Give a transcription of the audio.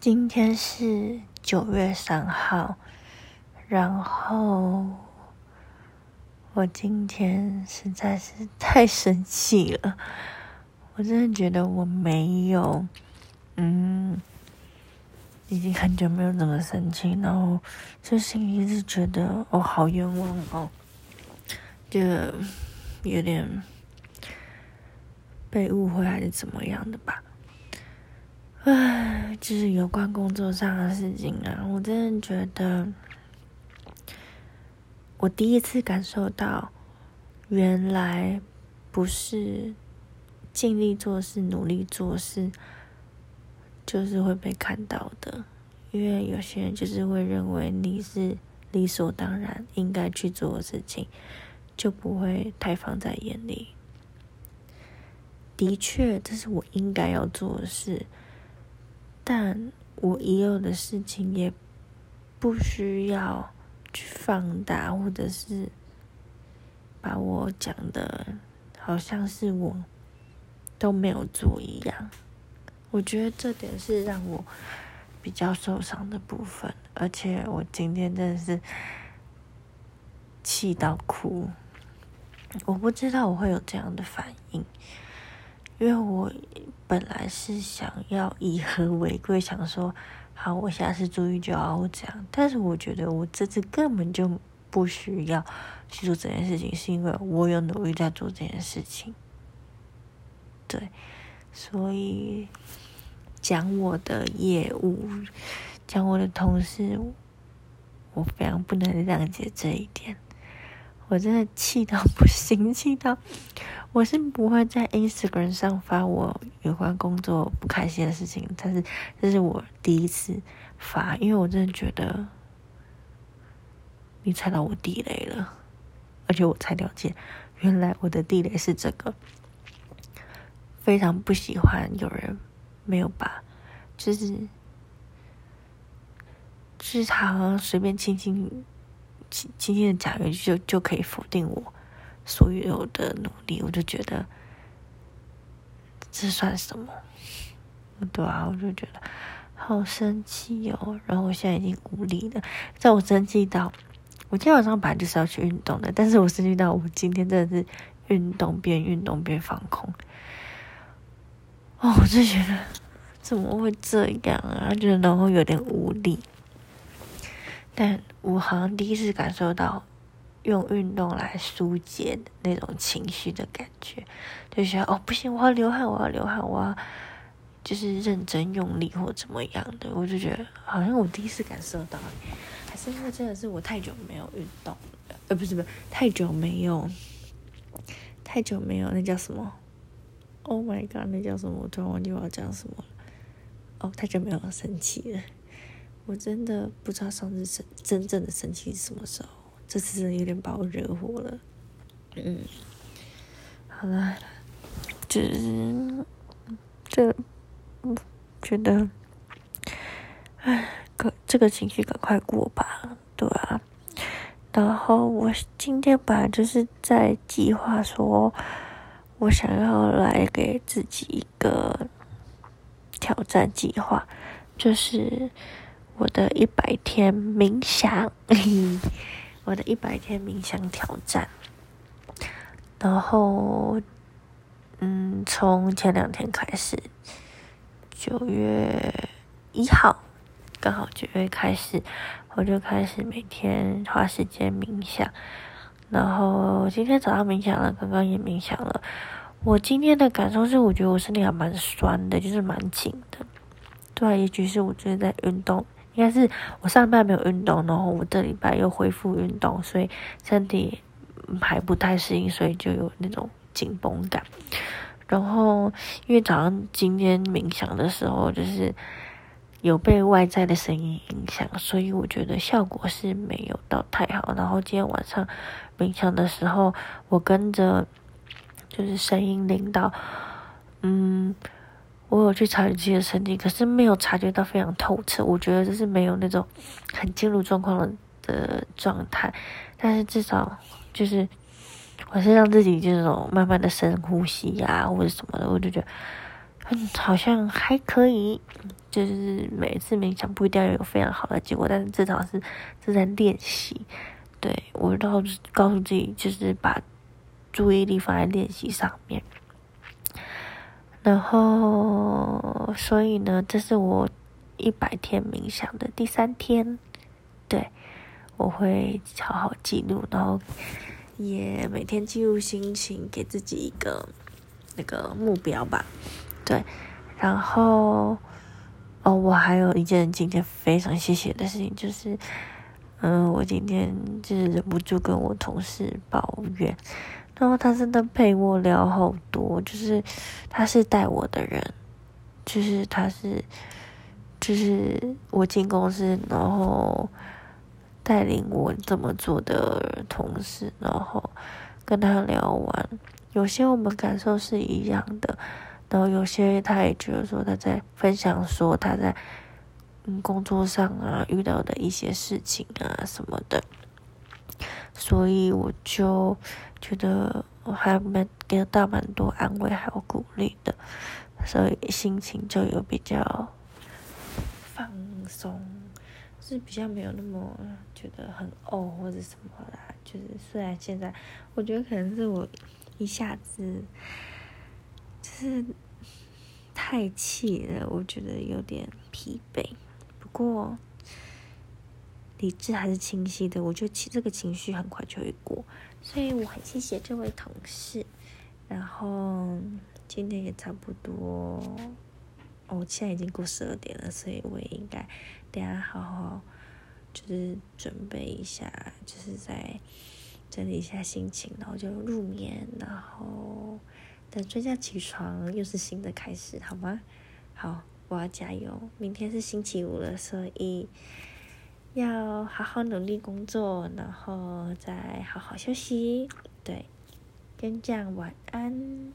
今天是九月三号，然后我今天实在是太生气了，我真的觉得我没有，嗯，已经很久没有这么生气，然后就心里一直觉得哦，好冤枉哦，就有点被误会还是怎么样的吧。唉，就是有关工作上的事情啊，我真的觉得，我第一次感受到，原来不是尽力做事、努力做事，就是会被看到的。因为有些人就是会认为你是理所当然应该去做的事情，就不会太放在眼里。的确，这是我应该要做的事。但我已有的事情也不需要去放大，或者是把我讲的好像是我都没有做一样。我觉得这点是让我比较受伤的部分，而且我今天真的是气到哭。我不知道我会有这样的反应。因为我本来是想要以和为贵，想说好，我下次注意就好这样。但是我觉得我这次根本就不需要去做这件事情，是因为我有努力在做这件事情。对，所以讲我的业务，讲我的同事，我非常不能谅解这一点。我真的气到不行，气到。我是不会在 Instagram 上发我有关工作不开心的事情，但是这是我第一次发，因为我真的觉得你踩到我地雷了，而且我才了解，原来我的地雷是这个，非常不喜欢有人没有把，就是就是他好像随便轻轻轻轻轻的讲一句就就可以否定我。所有的努力，我就觉得这算什么？对啊，我就觉得好生气哦。然后我现在已经无力了，在我生气到我今天晚上本来就是要去运动的，但是我生气到我今天真的是运动边运动边放空。哦，我就觉得怎么会这样啊？就然后有点无力，但我好像第一次感受到。用运动来疏解那种情绪的感觉，就觉得哦不行，我要流汗，我要流汗，我要就是认真用力或怎么样的，我就觉得好像我第一次感受到，还是因为真的是我太久没有运动了，呃不是不是太久没有，太久没有那叫什么？Oh my god，那叫什么？我突然忘记我要讲什么了。哦，太久没有生气了，我真的不知道上次生真正的生气是什么时候。这次真的有点把我惹火了，嗯，好了，就是这，觉得，唉，可这个情绪赶快过吧，对啊。然后我今天本来就是在计划说，我想要来给自己一个挑战计划，就是我的一百天冥想。我的一百天冥想挑战，然后，嗯，从前两天开始，九月一号，刚好九月开始，我就开始每天花时间冥想。然后今天早上冥想了，刚刚也冥想了。我今天的感受是，我觉得我身体还蛮酸的，就是蛮紧的。对，也许是我最近在运动。应该是我上半没有运动，然后我这礼拜又恢复运动，所以身体还不太适应，所以就有那种紧绷感。然后因为早上今天冥想的时候，就是有被外在的声音影响，所以我觉得效果是没有到太好。然后今天晚上冥想的时候，我跟着就是声音领导，嗯。我有去察觉自己的身体，可是没有察觉到非常透彻。我觉得这是没有那种很进入状况的的状态，但是至少就是我是让自己这种慢慢的深呼吸呀，或者什么的，我就觉得嗯好像还可以。就是每次冥想不一定要有非常好的结果，但是至少是是在练习。对我告告诉自己，就是把注意力放在练习上面。然后，所以呢，这是我一百天冥想的第三天。对，我会好好记录，然后也每天记录心情，给自己一个那个目标吧。对，然后哦，我还有一件今天非常谢谢的事情，就是，嗯，我今天就是忍不住跟我同事抱怨。然后他真的陪我聊好多，就是他是带我的人，就是他是，就是我进公司，然后带领我怎么做的同事，然后跟他聊完，有些我们感受是一样的，然后有些他也觉得说他在分享说他在嗯工作上啊遇到的一些事情啊什么的。所以我就觉得我还蛮给到蛮多安慰还有鼓励的，所以心情就有比较放松，是比较没有那么觉得很哦或者什么啦。就是虽然现在我觉得可能是我一下子就是太气了，我觉得有点疲惫，不过。理智还是清晰的，我就情这个情绪很快就会过，所以我很谢谢这位同事。然后今天也差不多，哦，现在已经过十二点了，所以我也应该等下好好就是准备一下，就是在整理一下心情，然后就入眠，然后等睡觉起床又是新的开始，好吗？好，我要加油，明天是星期五了，所以。要好好努力工作，然后再好好休息。对，先这样，晚安。